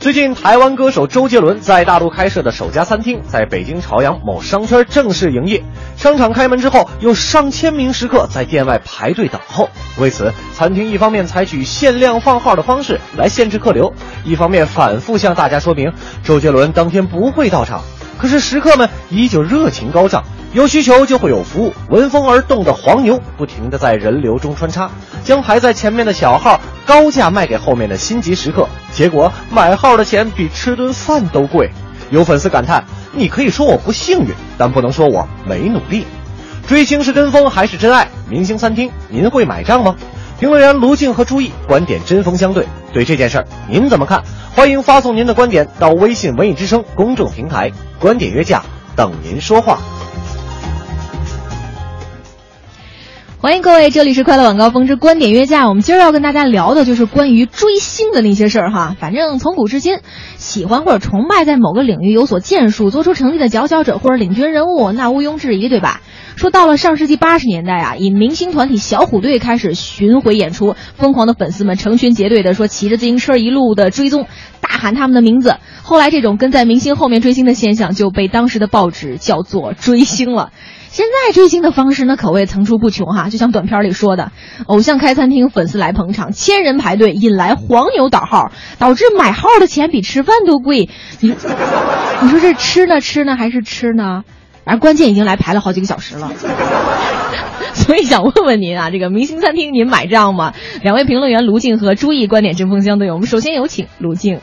最近，台湾歌手周杰伦在大陆开设的首家餐厅，在北京朝阳某商圈正式营业。商场开门之后，有上千名食客在店外排队等候。为此，餐厅一方面采取限量放号的方式来限制客流，一方面反复向大家说明周杰伦当天不会到场。可是食客们依旧热情高涨，有需求就会有服务。闻风而动的黄牛不停地在人流中穿插，将排在前面的小号高价卖给后面的心急食客，结果买号的钱比吃顿饭都贵。有粉丝感叹：“你可以说我不幸运，但不能说我没努力。”追星是跟风还是真爱？明星餐厅您会买账吗？评论员卢静和朱毅观点针锋相对，对这件事儿您怎么看？欢迎发送您的观点到微信“文艺之声”公众平台，观点约架等您说话。欢迎各位，这里是快乐晚高峰之观点约架。我们今儿要跟大家聊的就是关于追星的那些事儿哈。反正从古至今，喜欢或者崇拜在某个领域有所建树、做出成绩的佼佼者或者领军人物，那毋庸置疑，对吧？说到了上世纪八十年代啊，以明星团体小虎队开始巡回演出，疯狂的粉丝们成群结队的说骑着自行车一路的追踪，喊他们的名字。后来这种跟在明星后面追星的现象就被当时的报纸叫做追星了。现在追星的方式呢，可谓层出不穷哈。就像短片里说的，偶像开餐厅，粉丝来捧场，千人排队，引来黄牛倒号，导致买号的钱比吃饭都贵。你，你说这吃呢吃呢还是吃呢？反正关键已经来排了好几个小时了。所以想问问您啊，这个明星餐厅您买账吗？两位评论员卢静和朱毅观点针锋相对。我们首先有请卢静。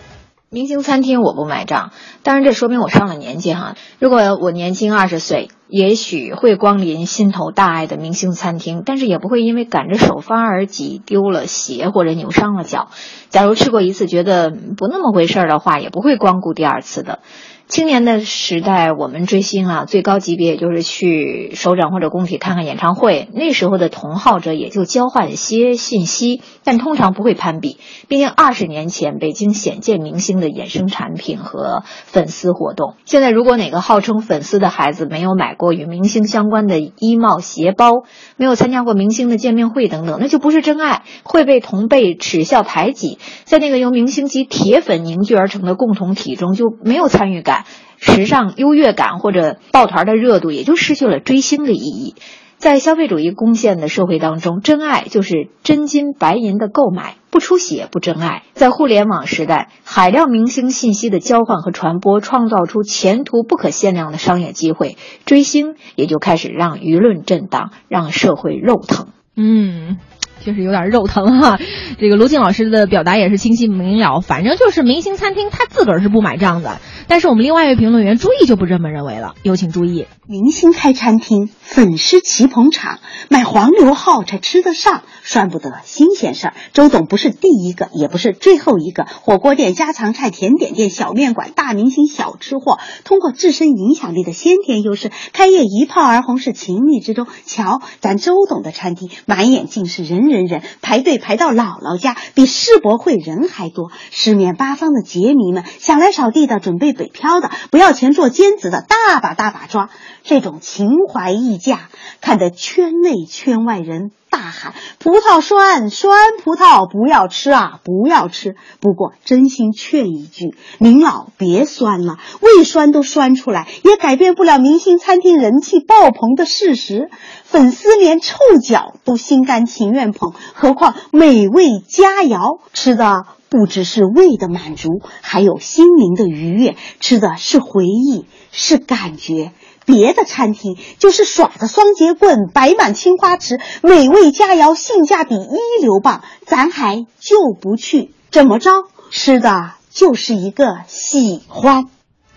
明星餐厅我不买账，当然这说明我上了年纪哈。如果我年轻二十岁，也许会光临心头大爱的明星餐厅，但是也不会因为赶着首发而挤丢了鞋或者扭伤了脚。假如吃过一次觉得不那么回事儿的话，也不会光顾第二次的。青年的时代，我们追星啊，最高级别也就是去首长或者工体看看演唱会。那时候的同好者也就交换一些信息，但通常不会攀比。毕竟二十年前，北京鲜见明星的衍生产品和粉丝活动。现在，如果哪个号称粉丝的孩子没有买过与明星相关的衣帽、鞋包，没有参加过明星的见面会等等，那就不是真爱，会被同辈耻笑排挤。在那个由明星及铁粉凝聚而成的共同体中，就没有参与感。时尚优越感或者抱团的热度，也就失去了追星的意义。在消费主义攻陷的社会当中，真爱就是真金白银的购买，不出血不真爱。在互联网时代，海量明星信息的交换和传播，创造出前途不可限量的商业机会，追星也就开始让舆论震荡，让社会肉疼。嗯。确实有点肉疼哈，这个卢静老师的表达也是清晰明了。反正就是明星餐厅他自个儿是不买账的，但是我们另外一位评论员朱毅就不这么认为了。有请朱毅。明星开餐厅，粉丝齐捧场，买黄牛号才吃得上，算不得新鲜事儿。周董不是第一个，也不是最后一个。火锅店、家常菜、甜点店、小面馆、大明星、小吃货，通过自身影响力的先天优势，开业一炮而红是情理之中。瞧，咱周董的餐厅，满眼尽是人人。人排队排到姥姥家，比世博会人还多。四面八方的杰迷们，想来扫地的，准备北漂的，不要钱做兼职的，大把大把抓。这种情怀溢价，看得圈内圈外人大喊：“葡萄酸，酸葡萄不要吃啊，不要吃！”不过真心劝一句，您老别酸了，胃酸都酸出来，也改变不了明星餐厅人气爆棚的事实。粉丝连臭脚都心甘情愿捧，何况美味佳肴，吃的不只是胃的满足，还有心灵的愉悦，吃的是回忆，是感觉。别的餐厅就是耍着双节棍，摆满青花瓷，美味佳肴，性价比一流棒，咱还就不去。怎么着？吃的就是一个喜欢。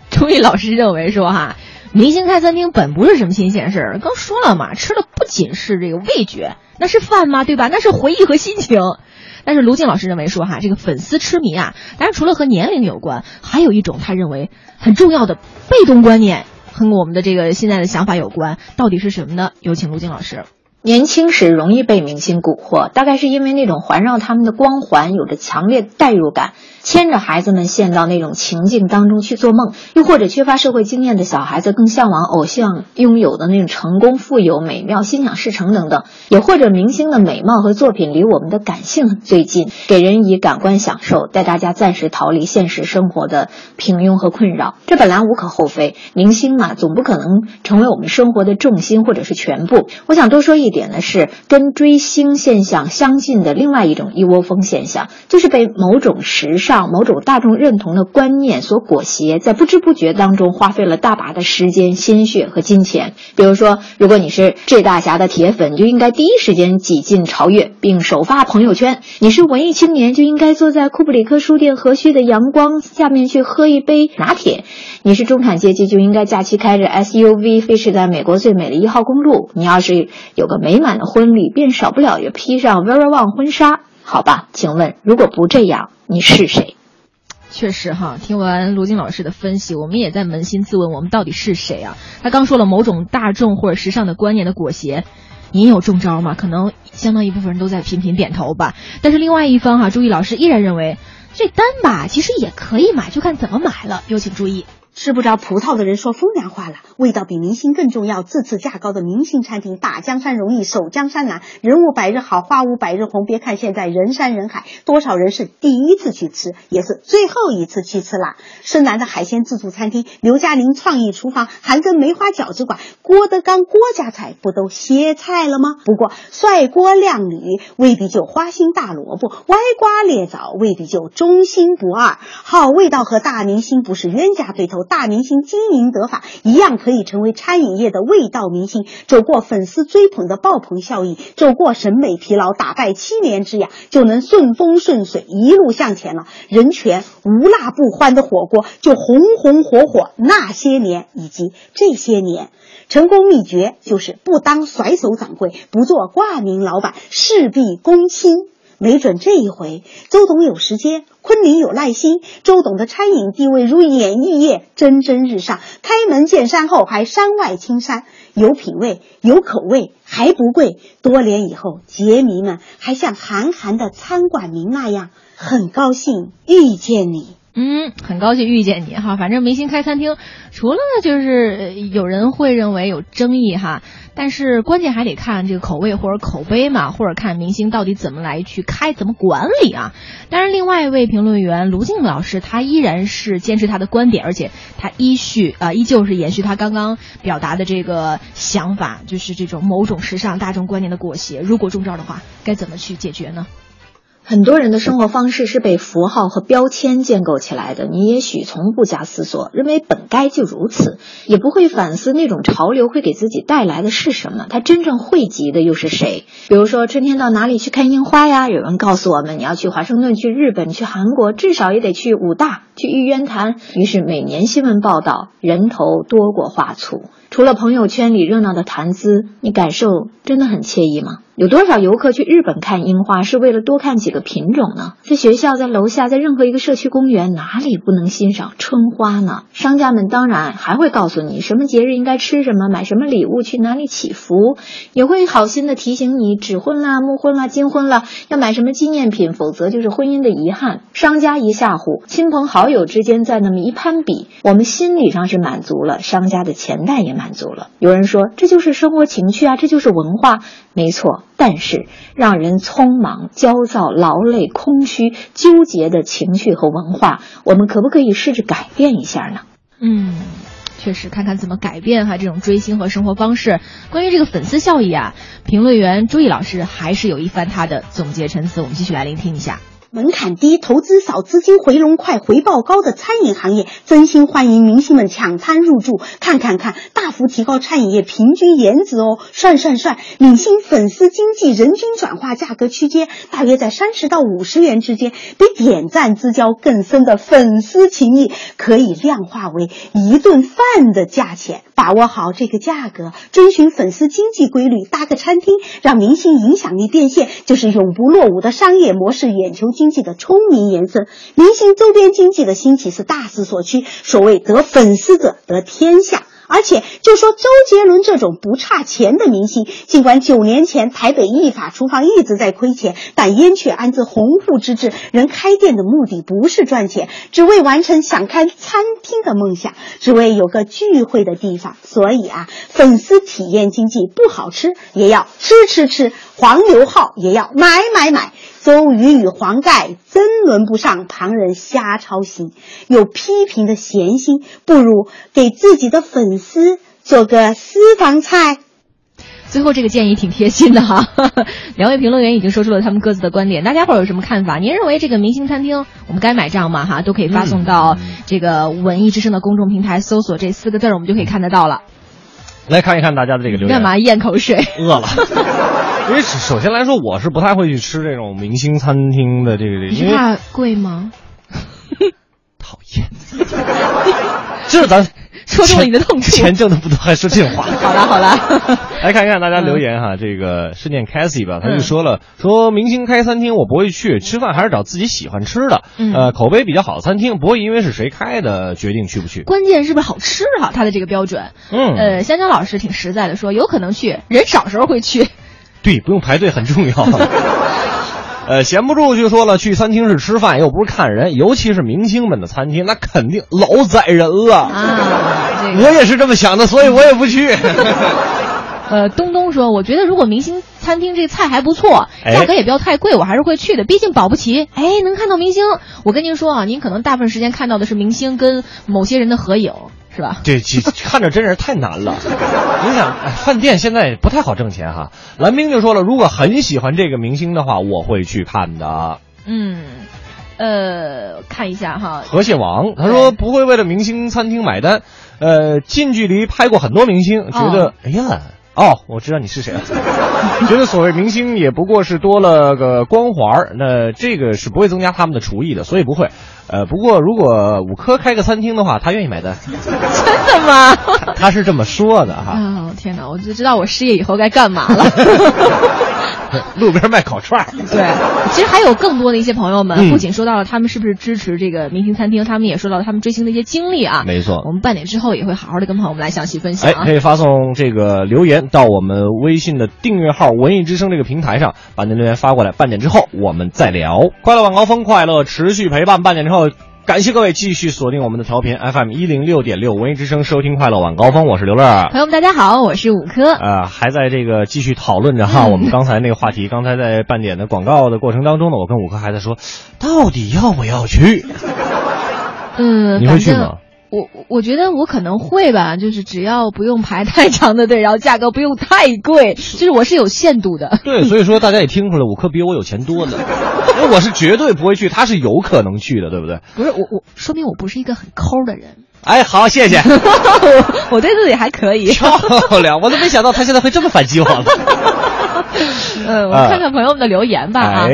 朱毅老师认为说哈。明星开餐厅本不是什么新鲜事儿，刚说了嘛，吃的不仅是这个味觉，那是饭吗？对吧？那是回忆和心情。但是卢静老师认为说哈，这个粉丝痴迷啊，当然除了和年龄有关，还有一种他认为很重要的被动观念和我们的这个现在的想法有关，到底是什么呢？有请卢静老师。年轻时容易被明星蛊惑，大概是因为那种环绕他们的光环有着强烈代入感。牵着孩子们陷到那种情境当中去做梦，又或者缺乏社会经验的小孩子更向往偶像拥有的那种成功、富有、美妙、心想事成等等，也或者明星的美貌和作品离我们的感性最近，给人以感官享受，带大家暂时逃离现实生活的平庸和困扰。这本来无可厚非，明星嘛，总不可能成为我们生活的重心或者是全部。我想多说一点点呢是，跟追星现象相近的另外一种一窝蜂现象，就是被某种时尚。某种大众认同的观念所裹挟，在不知不觉当中花费了大把的时间、心血和金钱。比如说，如果你是 J 大侠的铁粉，就应该第一时间挤进潮越，并首发朋友圈；你是文艺青年，就应该坐在库布里克书店和煦的阳光下面去喝一杯拿铁；你是中产阶级，就应该假期开着 SUV 飞驰在美国最美的一号公路；你要是有个美满的婚礼，便少不了要披上 Very One 婚纱。好吧，请问，如果不这样，你是谁？确实哈，听完卢静老师的分析，我们也在扪心自问，我们到底是谁啊？他刚说了某种大众或者时尚的观念的裹挟，您有中招吗？可能相当一部分人都在频频点头吧。但是另外一方哈，朱毅老师依然认为，这单吧其实也可以买，就看怎么买了。有请注意。吃不着葡萄的人说风凉话了，味道比明星更重要。自次价高的明星餐厅，打江山容易守江山难，人物百日好，花无百日红。别看现在人山人海，多少人是第一次去吃，也是最后一次去吃啦。深南的海鲜自助餐厅，刘嘉玲创意厨房，韩庚梅花饺子馆，郭德纲郭家菜不都歇菜了吗？不过帅锅靓女未必就花心大萝卜，歪瓜裂枣未必就忠心不二。好味道和大明星不是冤家对头。大明星经营得法，一样可以成为餐饮业的味道明星，走过粉丝追捧的爆棚效应，走过审美疲劳，打败七年之痒，就能顺风顺水一路向前了。人权无辣不欢的火锅，就红红火火那些年以及这些年，成功秘诀就是不当甩手掌柜，不做挂名老板，事必躬亲。没准这一回，周董有时间，昆凌有耐心，周董的餐饮地位如演艺业蒸蒸日上，开门见山后还山外青山，有品位，有口味，还不贵。多年以后，杰迷们还像韩寒的餐馆名那样，很高兴遇见你。嗯，很高兴遇见你哈。反正明星开餐厅，除了就是有人会认为有争议哈，但是关键还得看这个口味或者口碑嘛，或者看明星到底怎么来去开，怎么管理啊。当然，另外一位评论员卢静老师，他依然是坚持他的观点，而且他依续啊，依旧是延续他刚刚表达的这个想法，就是这种某种时尚大众观念的裹挟。如果中招的话，该怎么去解决呢？很多人的生活方式是被符号和标签建构起来的。你也许从不加思索，认为本该就如此，也不会反思那种潮流会给自己带来的是什么，它真正汇集的又是谁？比如说，春天到哪里去看樱花呀？有人告诉我们，你要去华盛顿、去日本、去韩国，至少也得去武大、去玉渊潭。于是，每年新闻报道人头多过画簇。除了朋友圈里热闹的谈资，你感受真的很惬意吗？有多少游客去日本看樱花是为了多看几个品种呢？在学校、在楼下、在任何一个社区公园，哪里不能欣赏春花呢？商家们当然还会告诉你什么节日应该吃什么、买什么礼物、去哪里祈福，也会好心的提醒你纸婚啦、木婚啦、金婚了要买什么纪念品，否则就是婚姻的遗憾。商家一吓唬，亲朋好友友之间再那么一攀比，我们心理上是满足了，商家的钱袋也满足了。有人说这就是生活情趣啊，这就是文化，没错。但是，让人匆忙、焦躁、劳累、空虚、纠结的情绪和文化，我们可不可以试着改变一下呢？嗯，确实，看看怎么改变哈这种追星和生活方式。关于这个粉丝效益啊，评论员朱毅老师还是有一番他的总结陈词，我们继续来聆听一下。门槛低、投资少、资金回笼快、回报高的餐饮行业，真心欢迎明星们抢滩入驻。看看看，大幅提高餐饮业平均颜值哦！算算算，明星粉丝经济人均转化价格区间大约在三十到五十元之间，比点赞之交更深的粉丝情谊可以量化为一顿饭的价钱。把握好这个价格，遵循粉丝经济规律，搭个餐厅，让明星影响力变现，就是永不落伍的商业模式。眼球。经济的聪明延伸，明星周边经济的兴起是大势所趋。所谓得粉丝者得天下，而且就说周杰伦这种不差钱的明星，尽管九年前台北艺法厨房一直在亏钱，但燕雀安自鸿鹄之志，人开店的目的不是赚钱，只为完成想开餐厅的梦想，只为有个聚会的地方。所以啊，粉丝体验经济不好吃也要吃吃吃，黄牛号也要买买买。周瑜与黄盖真轮不上旁人瞎操心，有批评的闲心，不如给自己的粉丝做个私房菜。最后这个建议挺贴心的哈，两位评论员已经说出了他们各自的观点，大家伙有什么看法？您认为这个明星餐厅我们该买账吗？哈，都可以发送到这个文艺之声的公众平台，搜索这四个字儿，我们就可以看得到了。来看一看大家的这个留言。干嘛咽口水？饿了。因为首先来说，我是不太会去吃这种明星餐厅的这个，因为怕贵吗？讨厌。这咱 戳中了你的痛处。钱挣的不多，还说这种话。好了好了，来看一看大家留言哈。这个是念 Cassie 吧，他就说了，说明星开餐厅我不会去，吃饭还是找自己喜欢吃的，呃，口碑比较好的餐厅，不会因为是谁开的决定去不去。关键是不是好吃哈？他的这个标准。嗯。呃，香蕉老师挺实在的说，有可能去，人少时候会去。对，不用排队很重要。呃，闲不住就说了，去餐厅是吃饭，又不是看人，尤其是明星们的餐厅，那肯定老宰人了啊！我也是这么想的，所以我也不去。呃，东东说，我觉得如果明星餐厅这菜还不错，价格也不要太贵，我还是会去的。毕竟保不齐，哎，能看到明星。我跟您说啊，您可能大部分时间看到的是明星跟某些人的合影。是吧？对，看着真人太难了。你想，饭店现在不太好挣钱哈。蓝冰就说了，如果很喜欢这个明星的话，我会去看的。嗯，呃，看一下哈。河蟹王他说不会为了明星餐厅买单。呃，近距离拍过很多明星，觉得哎呀，哦，我知道你是谁了。觉得所谓明星也不过是多了个光环，那这个是不会增加他们的厨艺的，所以不会。呃，不过如果五科开个餐厅的话，他愿意买单。真的吗？他是这么说的哈。啊，天哪！我就知道我失业以后该干嘛了。路边卖烤串对，其实还有更多的一些朋友们，不仅说到了他们是不是支持这个明星餐厅，他们也说到了他们追星的一些经历啊。没错。我们半点之后也会好好的跟朋友们来详细分享。哎，可以发送这个留言到我们微信的订阅号“文艺之声”这个平台上，把您留言发过来。半点之后我们再聊。快乐晚高峰，快乐持续陪伴。半点之后。感谢各位继续锁定我们的调频 FM 一零六点六文艺之声，收听快乐晚高峰，我是刘乐。朋友们，大家好，我是五科。呃，还在这个继续讨论着哈，我们刚才那个话题。刚才在半点的广告的过程当中呢，我跟五科还在说，到底要不要去？嗯，你会去吗？我我觉得我可能会吧，就是只要不用排太长的队，然后价格不用太贵，就是我是有限度的。对，所以说大家也听出来，五科比我有钱多呢。因为我是绝对不会去，他是有可能去的，对不对？不是我我，说明我不是一个很抠的人。哎，好，谢谢。我我对自己还可以。漂亮，我都没想到他现在会这么反击我了。嗯，我看看朋友们的留言吧啊。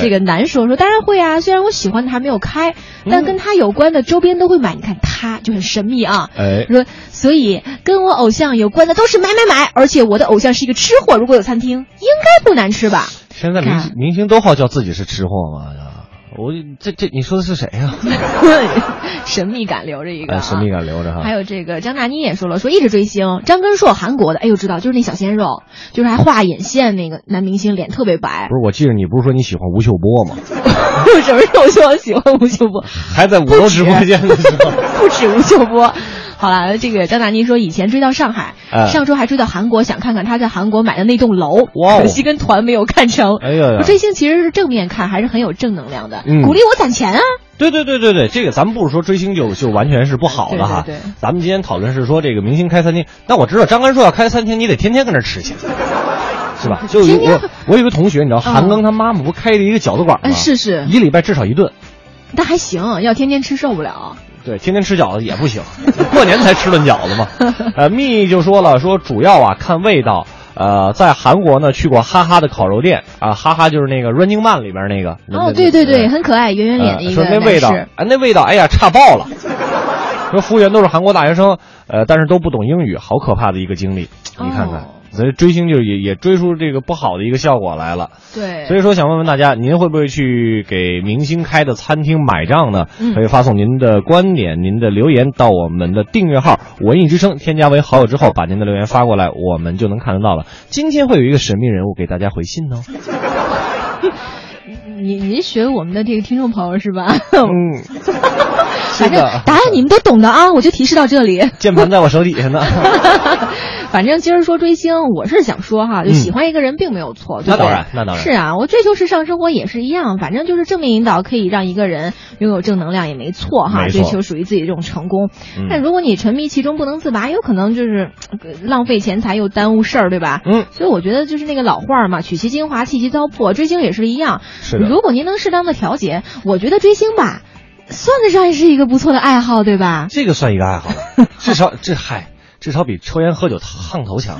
这个男说说当然会啊，虽然我喜欢的还没有开，但跟他有关的周边都会买。你看他就很神秘啊。哎。说所以跟我偶像有关的都是买买买，而且我的偶像是一个吃货，如果有餐厅，应该不难吃吧？现在明明星都好叫自己是吃货吗？我这这你说的是谁呀？神秘感留着一个，神秘感留着哈。还有这个张大妮也说了，说一直追星，张根硕韩国的，哎呦知道，就是那小鲜肉，就是还画眼线那个男明星，脸特别白。不是，我记得你不是说你喜欢吴秀波吗？什么时候说喜欢吴秀波？还在五楼直播间的时候，不止吴秀波。好了，这个张大妮说以前追到上海，上周还追到韩国，想看看他在韩国买的那栋楼，可惜跟团没有看成。哎呀，追星其实是正面看，还是很有正能量的，鼓励我攒钱啊。对对对对对，这个咱们不是说追星就就完全是不好的哈。对，咱们今天讨论是说这个明星开餐厅，那我知道张根硕要开餐厅，你得天天跟那吃去，是吧？就我我有个同学，你知道韩庚他妈妈不开了一个饺子馆吗？是是，一礼拜至少一顿。那还行，要天天吃受不了。对，天天吃饺子也不行，过年才吃顿饺子嘛。呃，蜜就说了，说主要啊看味道。呃，在韩国呢去过哈哈的烤肉店啊，哈哈就是那个 Running Man 里边那个。哦，对对对，很可爱，圆圆脸的一个说那味道，哎，那味道，哎呀，差爆了。说服务员都是韩国大学生，呃，但是都不懂英语，好可怕的一个经历。你看看，所以追星就是也也追出这个不好的一个效果来了。对，所以说想问问大家，您会不会去给明星开的餐厅买账呢？嗯可以发送您的观点、您的留言到我们的订阅号“文艺之声”，添加为好友之后，把您的留言发过来，我们就能看得到了。今天会有一个神秘人物给大家回信哦。您您学我们的这个听众朋友是吧？嗯，是反正的，答案你们都懂的啊，我就提示到这里。键盘在我手底下呢。反正今儿说追星，我是想说哈，就喜欢一个人并没有错，对不对？嗯那当然那当然是啊，我追求时尚生活也是一样，反正就是正面引导可以让一个人拥有正能量也没错哈，错追求属于自己的这种成功。嗯但如果你沉迷其中不能自拔，有可能就是呃浪费钱财又耽误事儿，对吧？嗯，所以我觉得就是那个老话儿嘛，取其精华，弃其糟粕，追星也是一样。是如果您能适当的调节，我觉得追星吧，算得上是一个不错的爱好，对吧？这个算一个爱好，至少这嗨，至少比抽烟喝酒烫头强。